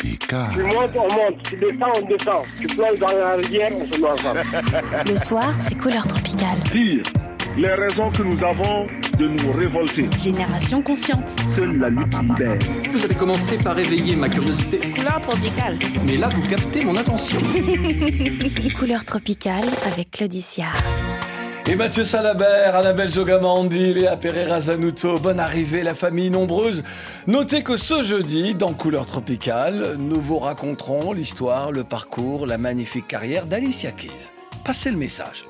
Tu montes, on monte. Tu descends, on descend. Tu plonges dans la rivière, on se met ensemble. Le soir, c'est couleur tropicale. Dire les raisons que nous avons de nous révolter. Génération consciente. Seule la lutte libère. Vous avez commencé par éveiller ma curiosité, Couleur tropicale. mais là vous captez mon attention. Couleur tropicale avec Claudicia. Et Mathieu Salabert, Annabelle Jogamandi, Léa Pereira Zanuto, bonne arrivée, la famille nombreuse. Notez que ce jeudi, dans Couleur Tropicale, nous vous raconterons l'histoire, le parcours, la magnifique carrière d'Alicia Keys. Passez le message.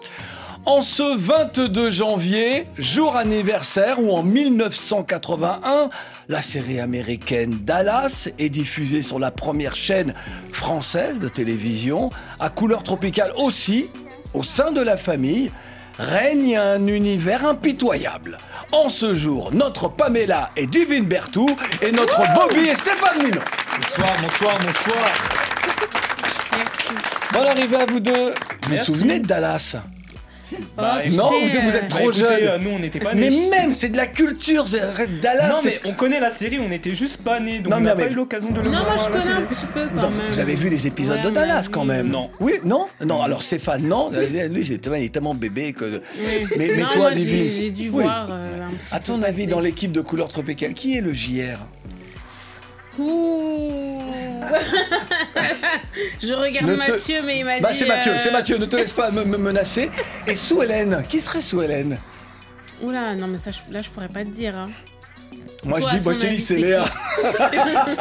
En ce 22 janvier, jour anniversaire où en 1981, la série américaine Dallas est diffusée sur la première chaîne française de télévision, à couleur tropicale aussi, au sein de la famille, règne un univers impitoyable. En ce jour, notre Pamela est Divine Bertou et notre Bobby est Stéphane Minon. Bonsoir, bonsoir, bonsoir. Bonne arrivée à vous deux. Vous vous Merci. souvenez de Dallas? Bah, Non, écoutez, vous, vous êtes bah, trop écoutez, jeune. euh, nous, on n'était pas Mais même, c'est de la culture, Dallas. Non, mais on connaît la série, on n'était juste pas nés, donc Non, on mais n'a mais- pas eu l'occasion de le Non, voir. moi je connais un petit peu quand Non, même. vous avez vu les épisodes Ouais, de Dallas quand même Non. Oui, non? Non, alors Stéphane, non. Lui, c'est- il est tellement bébé que. Oui. Mais, mais Non, toi, moi, j'ai- dû Oui. voir euh, un petit À peu ton avis, dans l'équipe de couleur tropicale, qui est le JR Ouh. Je regarde te- Mathieu, mais il m'a Bah, dit. c'est Mathieu, euh, c'est Mathieu, ne te laisse pas me, me menacer. Et sous Hélène, qui serait sous Hélène? Oula, non, mais ça, je- là, je pourrais pas te dire. hein. Moi, Toi, je dis, moi, ton je te dis c'est Léa.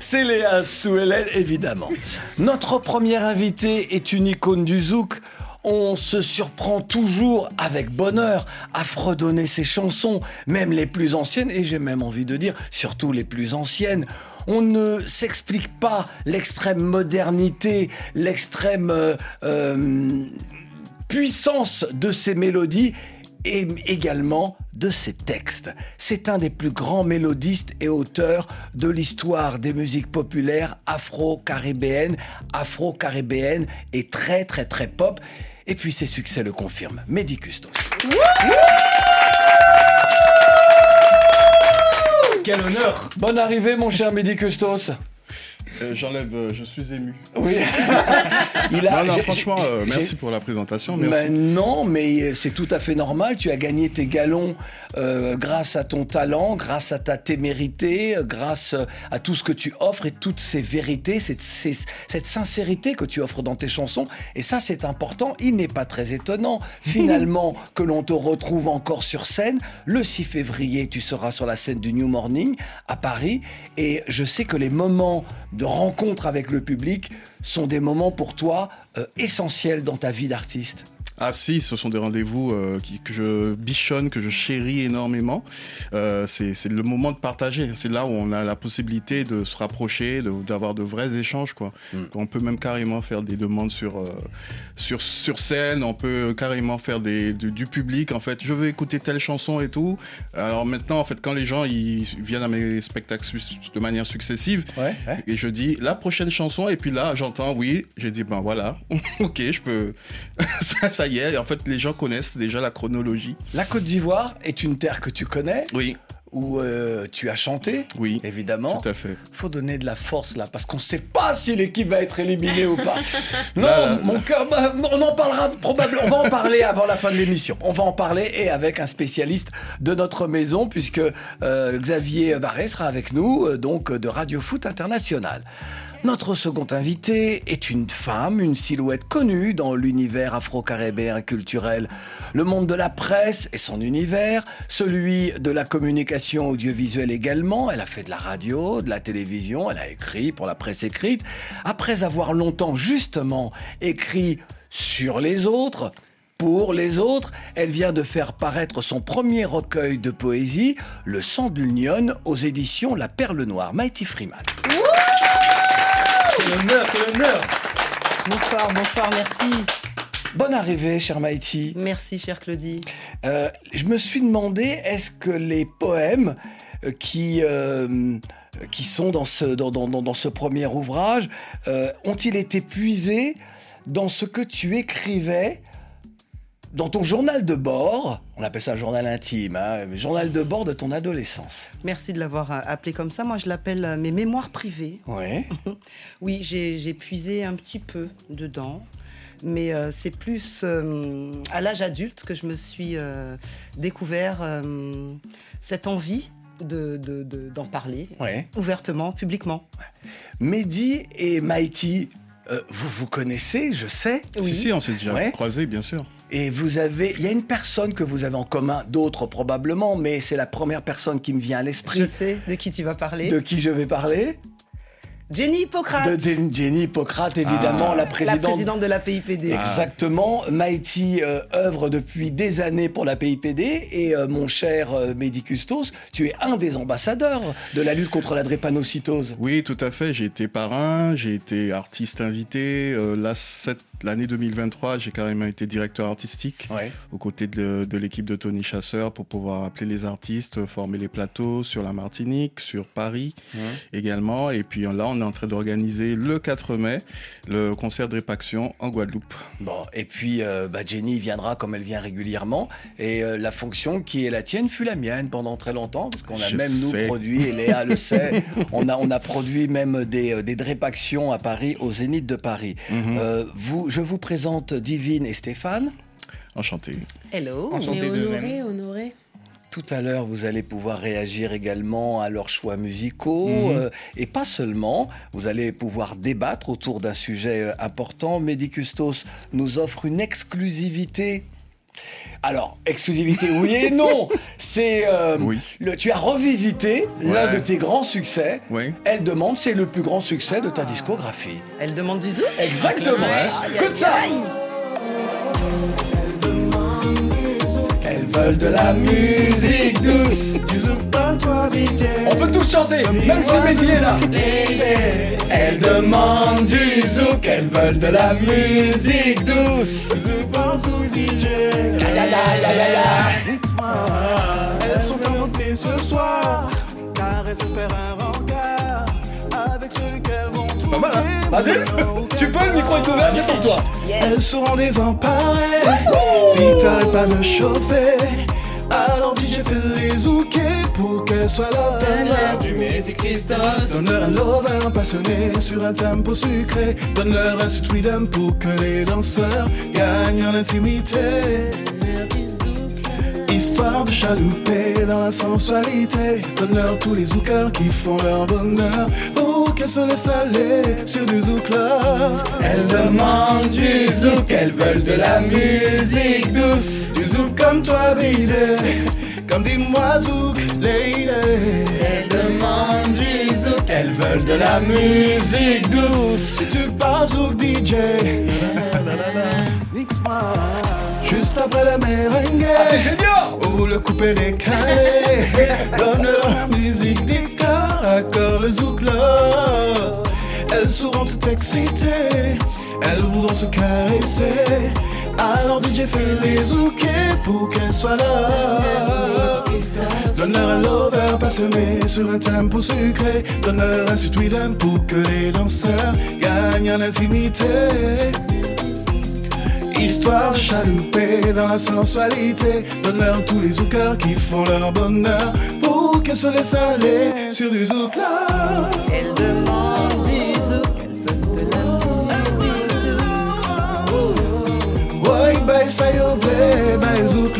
c'est Léa sous Hélène, évidemment. Notre première invitée est une icône du zouk. On se surprend toujours avec bonheur à fredonner ses chansons, même les plus anciennes, et j'ai même envie de dire surtout les plus anciennes. On ne s'explique pas l'extrême modernité, l'extrême euh, euh, puissance de ces mélodies et également de ses textes. C'est un des plus grands mélodistes et auteurs de l'histoire des musiques populaires afro-caribéennes, afro-caribéennes et très très très pop. Et puis ses succès le confirment. Mehdi Custos. Quel honneur Bonne arrivée mon cher Mehdi Custos. Euh, J'enlève, euh, je suis ému. Oui. Il a, Non, non, j'ai- franchement, euh, merci pour la présentation. Mais non, mais c'est tout à fait normal. Tu as gagné tes galons euh, grâce à ton talent, grâce à ta témérité, grâce à tout ce que tu offres et toutes ces vérités, cette, ces- cette sincérité que tu offres dans tes chansons. Et ça, c'est important. Il n'est pas très étonnant, finalement, que l'on te retrouve encore sur scène. Le 6 février, tu seras sur la scène du New Morning à Paris. Et je sais que les moments de rencontre avec le public sont des moments pour toi euh, essentiels dans ta vie d'artiste. Ah si, ce sont des rendez-vous euh, que je bichonne, que je chéris énormément. Euh, c'est le moment de partager. C'est là où on a la possibilité de se rapprocher, d'avoir de, vrais échanges. Quoi. Mm. On peut même carrément faire des demandes sur, euh, sur, sur scène, on peut carrément faire des, du, du public. En fait, je veux écouter telle chanson et tout. Alors maintenant, en fait, quand les gens ils viennent à mes spectacles de manière successive, Ouais, ouais. et je dis la prochaine chanson et puis là j'entends oui j'ai dit ben voilà ok je peux ça, ça y est en fait les gens connaissent déjà la chronologie La Côte d'Ivoire est une terre que tu connais, oui où euh, tu as chanté, oui évidemment. tout à fait Faut donner de la force là, parce qu'on ne sait pas si l'équipe va être éliminée ou pas. Non, Là, là, mon cœur, bah, on en parlera probablement. On va en parler avant la fin de l'émission. On va en parler et avec un spécialiste de notre maison, puisque euh, Xavier Barré sera avec nous, euh, donc de Radio Foot International. Notre second invité est une femme, une silhouette connue dans l'univers afro-caribéen culturel. Le monde de la presse et son univers, celui de la communication audiovisuelle également. Elle a fait de la radio, de la télévision, elle a écrit pour la presse écrite. Après avoir longtemps justement écrit sur les autres, pour les autres, elle vient de faire paraître son premier recueil de poésie, Le sang de l'Union, aux éditions La Perle Noire. Mighty Freeman honneur, quel honneur Bonsoir, bonsoir, merci. Bonne arrivée, cher Mighty. Merci, chère Claudie. Euh, je me suis demandé, est-ce que les poèmes euh, qui, euh, qui sont dans ce, dans, dans- dans- dans ce premier ouvrage euh, ont-ils été puisés dans ce que tu écrivais dans ton journal de bord, on appelle ça journal intime, hein, mais journal de bord de ton adolescence. Merci de l'avoir euh, appelé comme ça. Moi, je l'appelle euh, mes mémoires privées. Ouais. Oui, j'ai puisé un petit peu dedans. Mais euh, c'est plus euh, à l'âge adulte que je me suis euh, découvert euh, cette envie de- de- de- d'en parler Ouais. ouvertement, publiquement. Mehdi et Mighty, euh, vous vous connaissez, je sais. Si, si, on s'est déjà Ouais. croisés, bien sûr. Et vous avez, il y a une personne que vous avez en commun, d'autres probablement, mais c'est la première personne qui me vient à Je l'esprit. sais de qui tu vas parler. De qui je vais parler Jenny Hippocrate, De Jen- Jenny Hippocrate, évidemment, la la présidente. présidente de la PIPD. Exactement. Mighty euh, œuvre depuis des années pour la PIPD et euh, mon cher euh, Mehdi Custos, tu es un des ambassadeurs de la lutte contre la drépanocytose. Oui, tout à fait. J'ai été parrain, j'ai été artiste invité. Euh, là, cette- l'année 2023, j'ai carrément été directeur artistique Ouais. aux côtés de, de l'équipe de Tony Chasseur pour pouvoir appeler les artistes, former les plateaux sur la Martinique, sur Paris également. Et puis là, on est en train d'organiser le 4 mai le concert de répaction en Guadeloupe. Bon, et puis euh, bah, Jenny viendra comme elle vient régulièrement. Et euh, la fonction qui est la tienne fut la mienne pendant très longtemps, parce qu'on a Je même nous produit, et Léa le sait, on a, on a produit même des, euh, des drépactions à Paris, au Zénith de Paris. Mhm. Euh, vous, je vous présente Divine et Stéphane. Enchanté. Hello. Enchanté. Honoré, honoré. Tout à l'heure, vous allez pouvoir réagir également à leurs choix musicaux Mhm. euh, et pas seulement. Vous allez pouvoir débattre autour d'un sujet euh, important. Mehdi Custos nous offre une exclusivité. Alors, exclusivité, oui et non. C'est euh, Oui. le- tu as revisité l'un de tes grands succès. Oui. Elle demande, c'est le plus grand succès de ta discographie. Elle demande du zouk Exactement. Que de ça. aïe. Elles veulent de la musique douce. On peut tous chanter, même si Mehdi est là. Elles demandent du zouk, elles veulent de la musique douce. Aïe, aïe, aïe, aïe, aïe, aïe. Elles sont en montée ce soir, car elles espèrent un rencard avec celui qu'elles vont trouver. Vas-y. Tu peux, le micro est ouvert, c'est pour toi. Elles seront désemparées si t'arrêtes pas de chauffer. Alors dis j'ai fait les zouker pour qu'elles soient là. du Métis Christos. Donne-leur un lover passionné sur un tempo sucré. Donne-leur un sweet rhythm pour que les danseurs gagnent en intimité. Histoire de chalouper dans la sensualité Donne-leur tous les zoukers qui font leur bonheur se aller sur du zouk love Elles demandent du zouk, elles veulent de la musique douce. Du zouk comme toi baby Comme dis-moi zouk lady Elles demandent du zouk, elles veulent de la musique douce. Si tu parles zouk DJ Mix-moi Juste après le merengue Ah, c'est génial. Ou le coupé décalé Donne-leur la musique des corps à corps, le zouk love Elles seront toutes excitées. Elles voudront se caresser. Alors DJ fait les zoukés pour qu'elles soient là Donne-leur un lover passionné sur un tempo sucré. Donne-leur un rhythm pour que les danseurs gagnent en intimité Histoire de chalouper dans la sensualité Donne-leur tous les zoukers qui font leur bonheur Pour qu'elles se laissent aller sur du zouk love Elle demande du zouk. Elle veut de la musique. Ouais, ça y est, zouk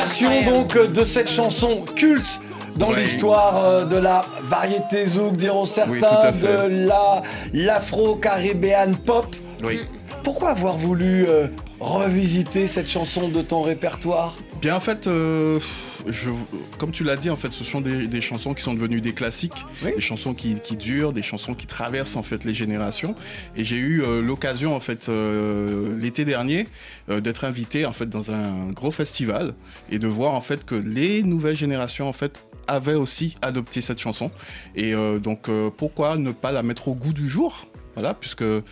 version donc euh, de cette chanson culte dans l'histoire euh, de la variété zouk, diront certains, Oui, de la l'afro-caribéenne pop. Oui. Pourquoi avoir voulu euh, revisiter cette chanson de ton répertoire? Bien, en fait, euh, je, comme tu l'as dit, en fait, ce sont des, des chansons qui sont devenues des classiques, Oui. des chansons qui, qui durent, des chansons qui traversent en fait les générations. Et j'ai eu euh, l'occasion, en fait, euh, l'été dernier, euh, d'être invité en fait dans un gros festival et de voir en fait que les nouvelles générations, en fait, avaient aussi adopté cette chanson. Et euh, donc, euh, pourquoi ne pas la mettre au goût du jour? Voilà, puisque euh,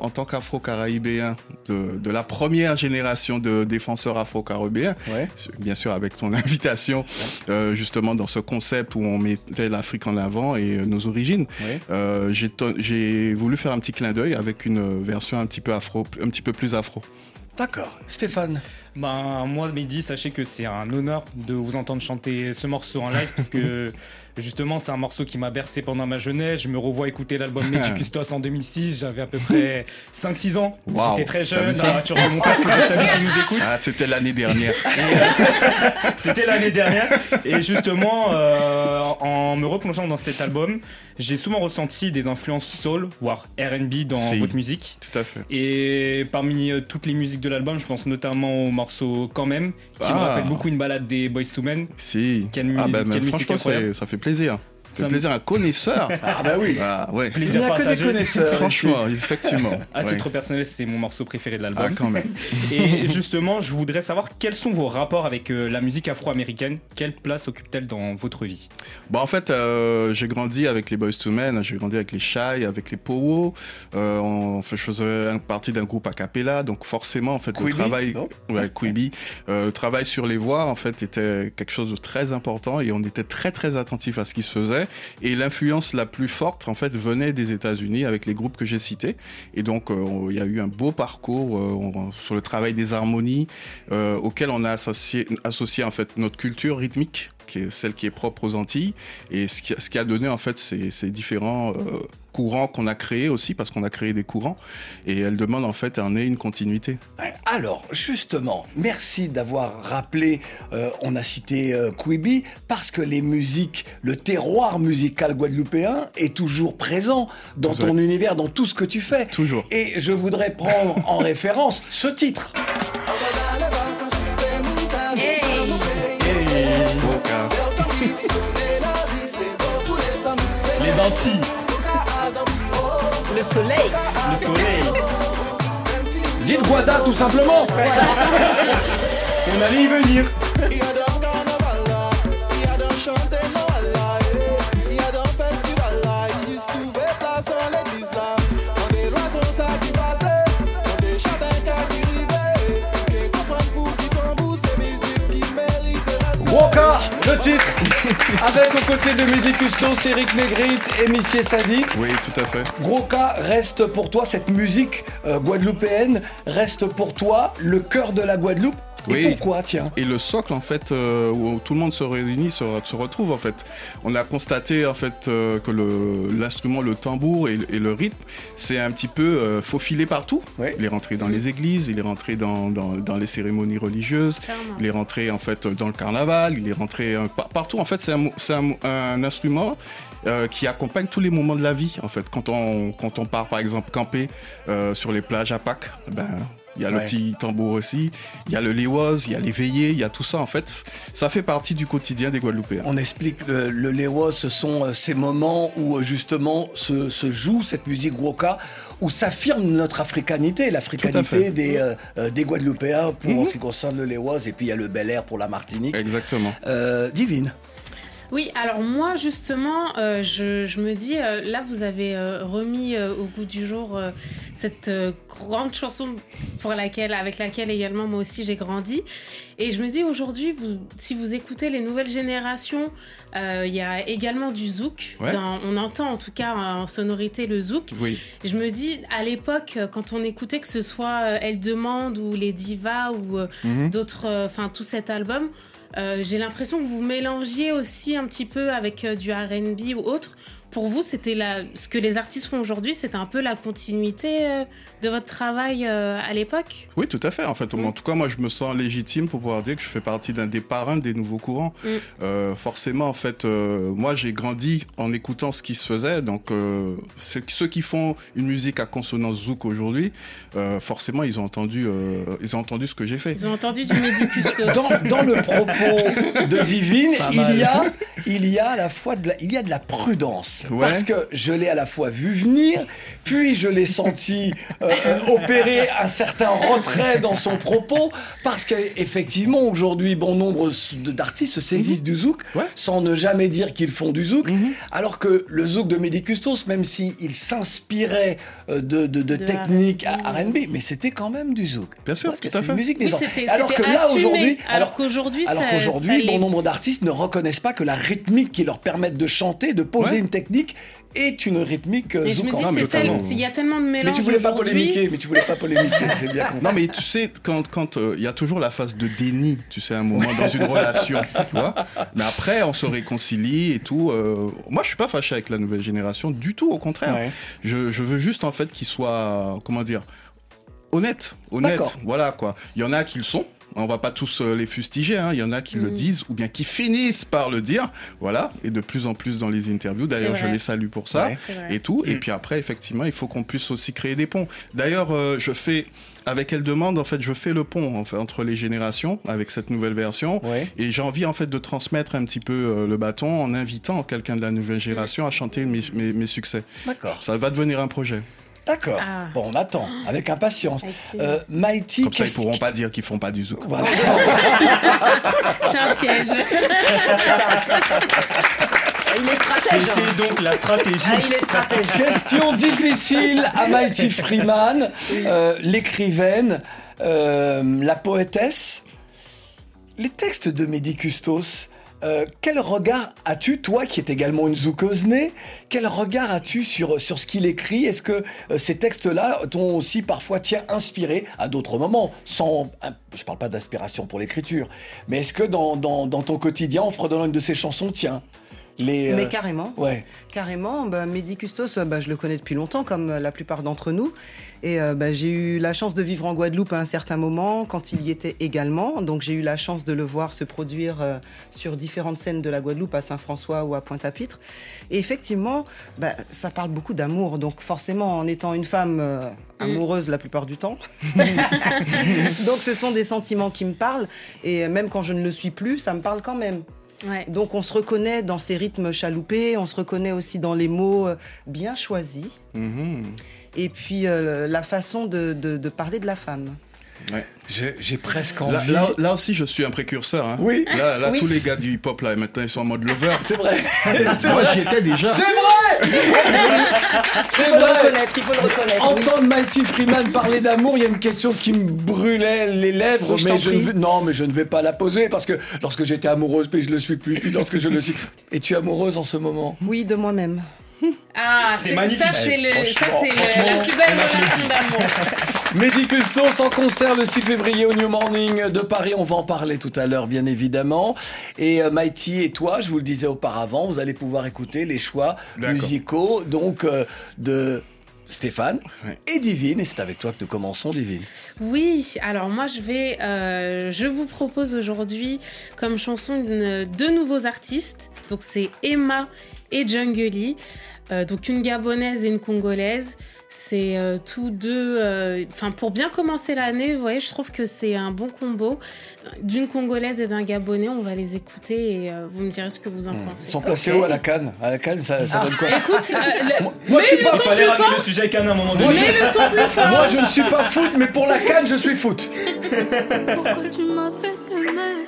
en tant qu'afro-caraïbéen de, de la première génération de défenseurs afro-caribéens, Ouais. bien sûr avec ton invitation, euh, justement dans ce concept où on mettait l'Afrique en avant et euh, nos origines, Ouais. euh, j'ai voulu faire un petit clin d'œil avec une version un petit peu afro, un petit peu plus afro. D'accord. Stéphane. Ben, moi, Mehdi, sachez que c'est un honneur de vous entendre chanter ce morceau en live, parce que justement, c'est un morceau qui m'a bercé pendant ma jeunesse. Je me revois écouter l'album Mehdi Custos en 2006. J'avais à peu près 5-6 ans. J'étais très jeune, voiture de mon père, que je nous écoute. Ah, c'était l'année dernière. C'était l'année dernière. Et justement, euh, en me replongeant dans cet album, j'ai souvent ressenti des influences soul, voire RB dans Si. votre musique. Tout à fait. Et parmi euh, toutes les musiques de l'album, je pense notamment au morceau Quand même, qui me Ah. rappelle beaucoup une balade des Boys to Men. Si. Quelle ah quelle musique franchement, ça fait plaisir. Fait me- plaisir, un connaisseur. Ah bah oui. Ah, ouais. Il n'y a que des connaisseurs. Franchement, effectivement. À Ouais. titre personnel, c'est mon morceau préféré de Ah, l'album. quand même. Et justement, je voudrais savoir quels sont vos rapports avec euh, la musique afro-américaine. Quelle place occupe-t-elle dans votre vie? Bon, en fait, euh, j'ai grandi avec les Boys to Men, j'ai grandi avec les Shy, avec les Powo. Euh, on, enfin, je faisais partie d'un groupe a cappella, donc forcément, en fait, Quibi, le travail, ouais, Quibi, euh, le travail sur les voix, en fait, était quelque chose de très important et on était très très attentif à ce qui se faisait. Et l'influence la plus forte, en fait, venait des États-Unis avec les groupes que j'ai cités. Et donc, euh, il y a eu un beau parcours euh, sur le travail des harmonies, euh, auquel on a associé, associé en fait notre culture rythmique, qui est celle qui est propre aux Antilles, et ce qui, ce qui a donné en fait ces, ces différents euh, courants qu'on a créés aussi, parce qu'on a créé des courants, et elle demande en fait un nez, une continuité. Alors, justement, merci d'avoir rappelé, euh, on a cité euh, Quibi, parce que les musiques, le terroir musical guadeloupéen est toujours présent dans ton univers, dans tout ce que tu fais. Toujours. Et je voudrais prendre en référence ce titre. Les Antilles, Le soleil. le soleil. Dites Guada tout simplement. On allait y venir. Avec aux côtés de Midi Custos, Eric Négrite et Missier Sadi. Oui, tout à fait. Gros cas reste pour toi, cette musique euh, guadeloupéenne reste pour toi le cœur de la Guadeloupe. Et Oui. pourquoi, tiens Et le socle, en fait, euh, où tout le monde se réunit, se, se retrouve, en fait. On a constaté, en fait, euh, que l'instrument, le, tambour et, le- et le rythme, c'est un petit peu euh, faufilé partout. Il est rentré dans les églises, il est rentré dans, dans, dans les cérémonies religieuses, Clairement. il est rentré, en fait, dans le carnaval, il est rentré euh, par- partout. En fait, c'est un, instrument euh, qui accompagne tous les moments de la vie, en fait. Quand on, quand on part, par exemple, camper euh, sur les plages à Pâques, ben... Il y a Ouais. le petit tambour aussi, il y a le léoise, il y a les veillées, il y a tout ça en fait. Ça fait partie du quotidien des Guadeloupéens. On explique le, le Léo, ce sont euh, ces moments où euh, justement se, se joue cette musique Woka, où s'affirme notre africanité, l'africanité des, euh, des Guadeloupéens pour en Mhm. ce qui concerne le Léoise, et puis il y a le Bel Air pour la Martinique. Exactement. Euh, Divine. Oui, alors moi justement, euh, je, me dis, euh, là vous avez euh, remis au goût du jour cette grande chanson pour laquelle, avec laquelle également moi aussi j'ai grandi. Et je me dis aujourd'hui, vous, si vous écoutez les nouvelles générations, euh, il y a également du zouk. Ouais. Dans- on entend en tout cas en sonorité le zouk. Oui. Je me dis, à l'époque, euh, quand on écoutait que ce soit euh, Elle Demande ou Les Divas ou Mhm. d'autres, enfin tout cet album, j'ai l'impression que vous mélangiez aussi un petit peu avec du R&B ou autre. Pour vous, c'était la... ce que les artistes font aujourd'hui, c'était un peu la continuité euh, de votre travail euh, à l'époque? Oui, tout à fait. En fait, Mm. en tout cas, moi, je me sens légitime pour pouvoir dire que je fais partie d'un des parrains des nouveaux courants. Mm. Euh, forcément, en fait, euh, moi, j'ai grandi en écoutant ce qui se faisait. Donc, euh, ceux qui font une musique à consonance zouk aujourd'hui, euh, forcément, ils ont entendu, euh, ils ont entendu ce que j'ai fait. Ils ont entendu du Custos. Dans, dans le propos de Divine, il y, a, il y a à la fois de la, il y a de la prudence. Ouais. parce que je l'ai à la fois vu venir, puis je l'ai senti euh, euh, opérer un certain retrait dans son propos, parce qu'effectivement, aujourd'hui, bon nombre d'artistes se saisissent du zouk, sans ne jamais dire qu'ils font du zouk, alors que le zouk de Mehdi Custos, même s'il s'inspirait euh, de, de- de De techniques à R&B, mais c'était quand même du zouk. Bien sûr, Parce que tout à c'est fait. une musique des Oui, gens. c'était- Alors que là, aujourd'hui, Alors qu'aujourd'hui, alors ça- qu'aujourd'hui, ça bon nombre d'artistes ne reconnaissent pas que la rythmique qui leur permet de chanter, de poser Ouais. une technique, est une rythmique euh, Mais je me zouk. dis, Non, mais c'est tel- totalement. s'il y a tellement de mélange Mais tu voulais pas polémiquer, mais tu voulais pas polémiquer, j'ai bien compris. Non mais tu sais quand quand euh, il y a toujours la phase de déni, tu sais à un moment dans une relation, tu vois. Mais après on se réconcilie et tout. euh, moi je suis pas fâché avec la nouvelle génération du tout, au contraire. Ouais. Je, je veux juste en fait qu'ils soient comment dire honnêtes, honnêtes. Voilà quoi. Il y en a qui le sont. On va pas tous euh, les fustiger, hein. il y en a qui le Mm. disent ou bien qui finissent par le dire, voilà, et de plus en plus dans les interviews. D'ailleurs, je les salue pour ça Ouais. Et tout. Et Mm. puis après, effectivement, il faut qu'on puisse aussi créer des ponts. D'ailleurs, euh, je fais, avec Elle Demande, en fait, je fais le pont en fait, entre les générations avec cette nouvelle version. Ouais. Et j'ai envie, en fait, de transmettre un petit peu euh, le bâton en invitant quelqu'un de la nouvelle génération à chanter mes, mes, mes succès. D'accord, Ça va devenir un projet. D'accord. Ah. Bon, on attend, avec impatience. Euh, Mighty, Comme ça, ils pourront pas dire qu'ils font pas du zouk. Voilà. C'est un piège. Il est stratège. hein. C'était donc la stratégie. Ah, il est stratège. Question difficile à Mighty Freeman, euh, l'écrivaine, euh, la poétesse. Les textes de Mehdi Custos, euh, quel regard as-tu, toi qui es également une zoukeuse née, quel regard as-tu sur, sur ce qu'il écrit? Est-ce que euh, ces textes-là t'ont aussi parfois tiens, inspiré à d'autres moments sans, Je parle pas d'inspiration pour l'écriture, mais est-ce que dans, dans, dans ton quotidien, en fredonnant une de ces chansons, tiens, les... euh, Mais carrément. ouais. Carrément, bah, Mehdi Custos, euh, bah, je le connais depuis longtemps, comme euh, la plupart d'entre nous. Et euh, bah, j'ai eu la chance de vivre en Guadeloupe à un certain moment, quand il y était également. Donc j'ai eu la chance de le voir se produire euh, sur différentes scènes de la Guadeloupe, à Saint-François ou à Pointe-à-Pitre. Et effectivement, bah, ça parle beaucoup d'amour. Donc forcément, en étant une femme euh, amoureuse la plupart du temps, donc ce sont des sentiments qui me parlent. Et même quand je ne le suis plus, ça me parle quand même. Ouais. Donc on se reconnaît dans ces rythmes chaloupés, on se reconnaît aussi dans les mots euh, bien choisis, Mhm. et puis euh, la façon de, de- de parler de la femme. J'ai j'ai presque Là, envie... là, là aussi, je suis un précurseur. hein. Oui. Là, là Oui. tous les gars du hip-hop, là, maintenant, ils sont en mode lover. C'est vrai. C'est Moi, vrai. j'y étais déjà. C'est vrai. C'est le vrai. reconnaître, il faut le reconnaître. oui. Entendre Mighty Freeman parler d'amour, il y a une question qui me brûlait les lèvres, je mais je ne vais, non, mais je ne vais pas la poser parce que lorsque j'étais amoureuse, puis je le suis plus, puis lorsque je le suis, es-tu amoureuse en ce moment? Oui, de moi-même. Ah, C'est c'est magnifique. Ça, c'est le- ça, c'est la plus belle relation d'amour. Mehdi Custos en concert le 6 février au New Morning de Paris. On va en parler tout à l'heure, bien évidemment. Et euh, Mighty et toi, je vous le disais auparavant, vous allez pouvoir écouter les choix musicaux donc euh, de Stéphane et Divine. Et c'est avec toi que nous commençons, Divine. Oui, alors moi je vais, euh, je vous propose aujourd'hui comme chanson deux nouveaux artistes. Donc c'est Emma et Jungly, Euh, donc une gabonaise et une congolaise. C'est euh, tous deux, euh, enfin pour bien commencer l'année, vous voyez, je trouve que c'est un bon combo d'une congolaise et d'un gabonais. On va les écouter et euh, vous me direz ce que vous en Ils pensez. sont placés où à la canne À la canne, ça, ça donne quoi Écoute, euh, le- Moi, je suis pas le son Fallait plus ramener fort, le sujet un à un moment donné. mais le son plus fort. Moi, je ne suis pas foot, mais pour la canne, je suis foot. Pourquoi tu m'as fait t'aimer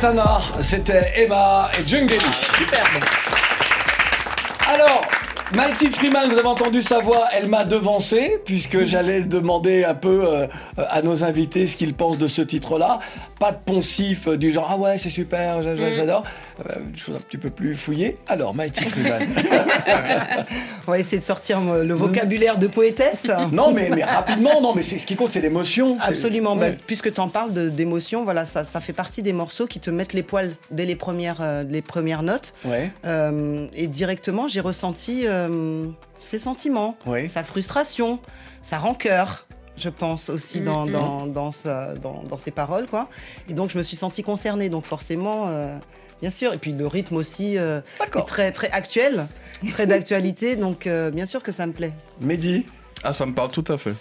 Katana, c'était Emma et Jungeli. Superbe. Alors, Mighty Freeman, vous avez entendu sa voix, elle m'a devancé, puisque j'allais demander un peu euh, à nos invités ce qu'ils pensent de ce titre-là. Pas de poncif euh, du genre, ah ouais, c'est super, Mm. J'adore. Euh, une chose un petit peu plus fouillée. Alors, Mighty Freeman. On va essayer de sortir le vocabulaire de poétesse. non, mais, mais rapidement, non, mais c'est ce qui compte, c'est l'émotion. Absolument. Ouais. Bah, puisque tu en parles d'émotion, voilà, ça, ça fait partie des morceaux qui te mettent les poils dès les premières, euh, les premières notes. Ouais. Euh, et directement, j'ai ressenti euh, ses sentiments, sa frustration, sa rancœur. Je pense aussi dans, Mhm. dans, dans, sa- dans, dans ses paroles. Quoi. Et donc, je me suis sentie concernée. Donc, forcément, euh, bien sûr. Et puis, le rythme aussi euh, est très, très actuel, très d'actualité. Donc, euh, bien sûr que ça me plaît. Mehdi? Ah, ça me parle tout à fait.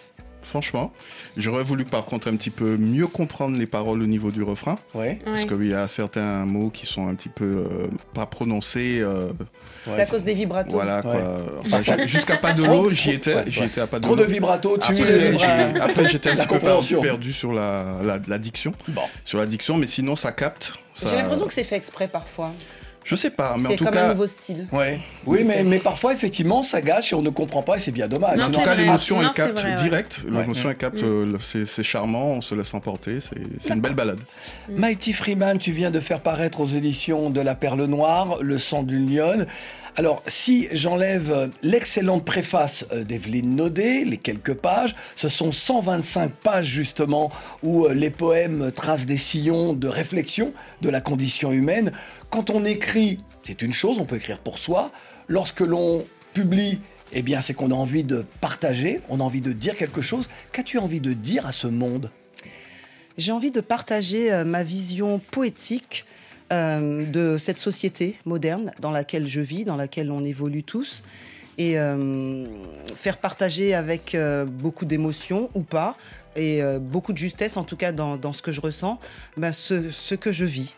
Franchement, j'aurais voulu par contre un petit peu mieux comprendre les paroles au niveau du refrain. Ouais. Parce qu'il y a certains mots qui sont un petit peu euh, pas prononcés. euh, C'est à cause des vibratos. Voilà quoi. Enfin, Jusqu'à pas de l'eau, j'y étais. À pas de Trop de vibrato, tu Après, Après, j'étais un petit peu perdu, sur la, la, la diction. Sur la diction, mais sinon ça capte. ça- J'ai l'impression que c'est fait exprès parfois. Je sais pas, mais en C'est tout comme cas. un nouveau style. Ouais. Oui, mais, mais parfois, effectivement, ça gâche et on ne comprend pas et c'est bien dommage. Mais en tout cas, l'émotion, elle capte Ouais. direct. L'émotion, Ouais. elle capte. Mm. le- c'est c'est charmant, on se laisse emporter. C'est c'est une belle balade. Mighty Freeman, tu viens de faire paraître aux éditions de La Perle Noire, Le sang d'une lionne. Alors, si j'enlève euh, l'excellente préface euh, d'Evelyne Naudet, les quelques pages, ce sont 125 pages justement où euh, les poèmes tracent des sillons de réflexion de la condition humaine. Quand on écrit, c'est une chose, on peut écrire pour soi. Lorsque l'on publie, eh bien, c'est qu'on a envie de partager, on a envie de dire quelque chose. Qu'as-tu envie de dire à ce monde? J'ai envie de partager ma vision poétique euh, de cette société moderne dans laquelle je vis, dans laquelle on évolue tous, et euh, faire partager avec euh, beaucoup d'émotion ou pas, et beaucoup de justesse en tout cas dans, dans ce que je ressens, ben, ce que je vis.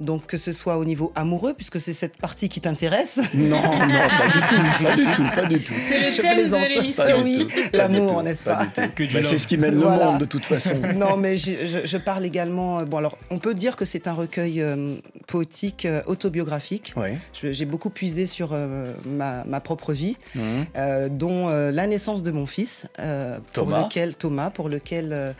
Donc que ce soit au niveau amoureux, puisque c'est cette partie qui t'intéresse. Non, non, pas du tout, pas du tout, pas du tout. C'est le Je thème de l'émission. Oui, l'amour, n'est-ce pas pas Bah, c'est ce qui mène Voilà. le monde de toute façon. non, mais je, je parle également. euh, Bon, alors, on peut dire que c'est un recueil euh, poétique euh, autobiographique. Je- J'ai beaucoup puisé sur euh, ma, ma propre vie, Mhm. euh, dont euh, la naissance de mon fils, euh, pour Thomas. lequel Thomas, pour lequel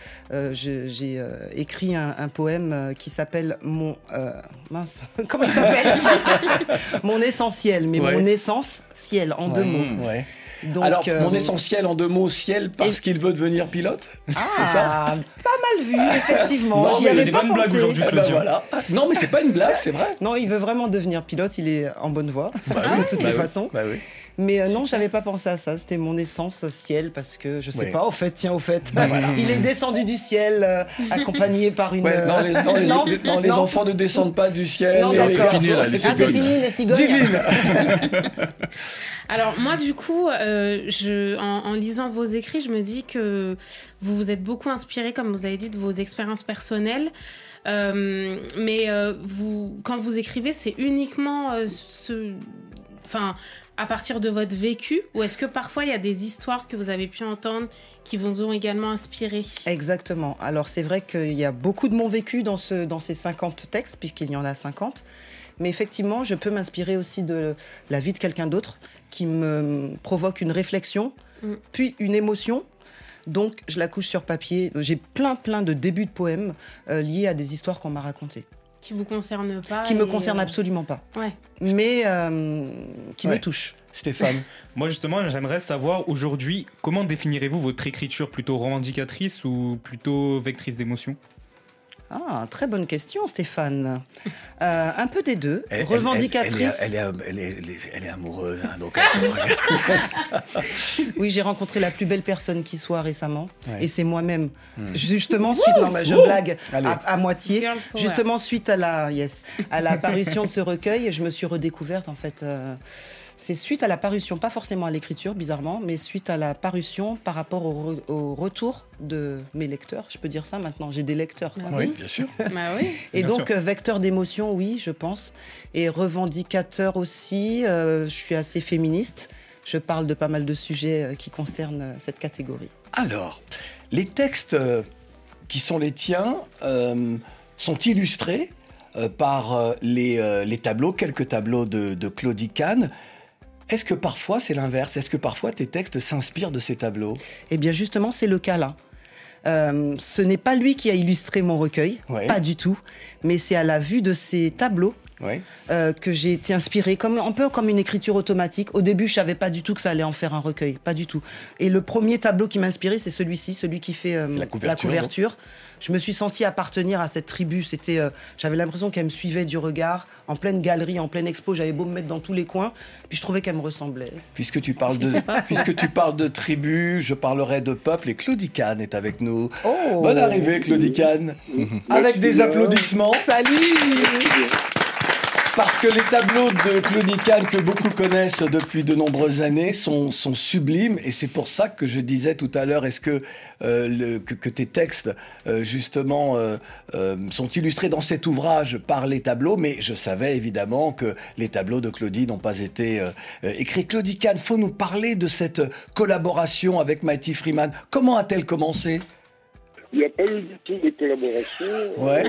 j'ai euh, écrit un, un poème euh, qui s'appelle mon euh, mince, comment il s'appelle? Mon essentiel, mais Ouais. mon essence ciel en deux mots. Ouais. Donc, Alors, euh, mon essentiel en deux mots, ciel, parce qu'il veut devenir pilote C'est ça? Ah, pas mal vu, effectivement. Non, J'y mais il y a avais des pas bonnes blagues pensé. aujourd'hui, ben Claudio. voilà. Non, mais c'est pas une blague, c'est vrai. Non, il veut vraiment devenir pilote, il est en bonne voie, Bah de oui, toutes bah les oui, façons. bah oui. Mais euh, non, j'avais pas pensé à ça. C'était mon essence ciel parce que je sais pas. Au fait, tiens, au fait, Voilà. il est descendu du ciel, euh, accompagné par une. Ouais, non, les, non, les- Non, les- non, les non. enfants ne descendent pas du ciel. Garçons- fini, là, les Ah, c'est fini les cigognes. Divine. Alors moi du coup, euh, je, en, en lisant vos écrits, je me dis que vous vous êtes beaucoup inspiré, comme vous avez dit, de vos expériences personnelles. Euh, mais euh, vous, quand vous écrivez, c'est uniquement euh, ce, enfin, à partir de votre vécu, ou est-ce que parfois il y a des histoires que vous avez pu entendre qui vous ont également inspiré? Exactement. Alors c'est vrai qu'il y a beaucoup de mon vécu dans, ce, dans ces 50 textes, puisqu'il y en a 50. Mais effectivement, je peux m'inspirer aussi de la vie de quelqu'un d'autre qui me provoque une réflexion, Mm. puis une émotion. Donc je la couche sur papier. J'ai plein plein de débuts de poèmes euh, liés à des histoires qu'on m'a racontées, Qui vous concernent pas qui me et, concernent euh, absolument pas, Ouais. mais euh, qui Ouais. me touchent. Stéphane. Moi, justement, j'aimerais savoir aujourd'hui, comment définirez-vous votre écriture? Plutôt revendicatrice ou plutôt vectrice d'émotion Ah, très bonne question, Stéphane. Euh, un peu des deux. Elle- Revendicatrice. Elle, elle est, elle est- elle est- elle est amoureuse, hein, donc. Oui, j'ai rencontré la plus belle personne qui soit récemment, Ouais. et c'est moi-même. Hmm. Justement, suite, non, mais je blague à, à moitié. Justement, suite à la, yes, à la parution de ce recueil, je me suis redécouverte en fait. euh, c'est suite à la parution, pas forcément à l'écriture, bizarrement, mais suite à la parution par rapport au, re- au retour de mes lecteurs. Je peux dire ça maintenant, j'ai des lecteurs. quoi. Oui, bien sûr. Bah oui. Et Bien donc, sûr. euh, vecteur d'émotion, oui, je pense. Et revendicateur aussi, euh, je suis assez féministe. Je parle de pas mal de sujets euh, qui concernent cette catégorie. Alors, les textes qui sont les tiens euh, sont illustrés euh, par les, euh, les tableaux, quelques tableaux de, de Claudie Kahn. Est-ce que parfois c'est l'inverse? Est-ce que parfois tes textes s'inspirent de ces tableaux? Eh bien justement, c'est le cas là. Euh, ce n'est pas lui qui a illustré mon recueil, Ouais. pas du tout, mais c'est à la vue de ces tableaux euh, que j'ai été inspirée, comme, un peu comme une écriture automatique. Au début, je savais pas du tout que ça allait en faire un recueil, pas du tout. Et le premier tableau qui m'a inspiré, c'est celui-ci, celui qui fait euh, La couverture, couverture. Je me suis sentie appartenir à cette tribu. C'était, euh, j'avais l'impression qu'elle me suivait du regard, en pleine galerie, en pleine expo. J'avais beau me mettre dans tous les coins, puis je trouvais qu'elle me ressemblait. Puisque tu parles de, puisque tu parles de tribu, je parlerai de peuple et Claudie Kahn est avec nous. Oh. Bonne arrivée, Claudie Kahn. Avec des applaudissements. Salut Parce que les tableaux de Claudie Kahn que beaucoup connaissent depuis de nombreuses années sont, sublimes et c'est pour ça que je disais tout à l'heure est-ce que, euh, que, tes textes euh, justement euh, sont illustrés dans cet ouvrage par les tableaux? Mais je savais évidemment que les tableaux de Claudie n'ont pas été écrits. Claudie Kahn, faut nous parler de cette collaboration avec Mighty Freeman. Comment a-t-elle commencé? Il n'y a pas eu du tout de collaboration. Ouais.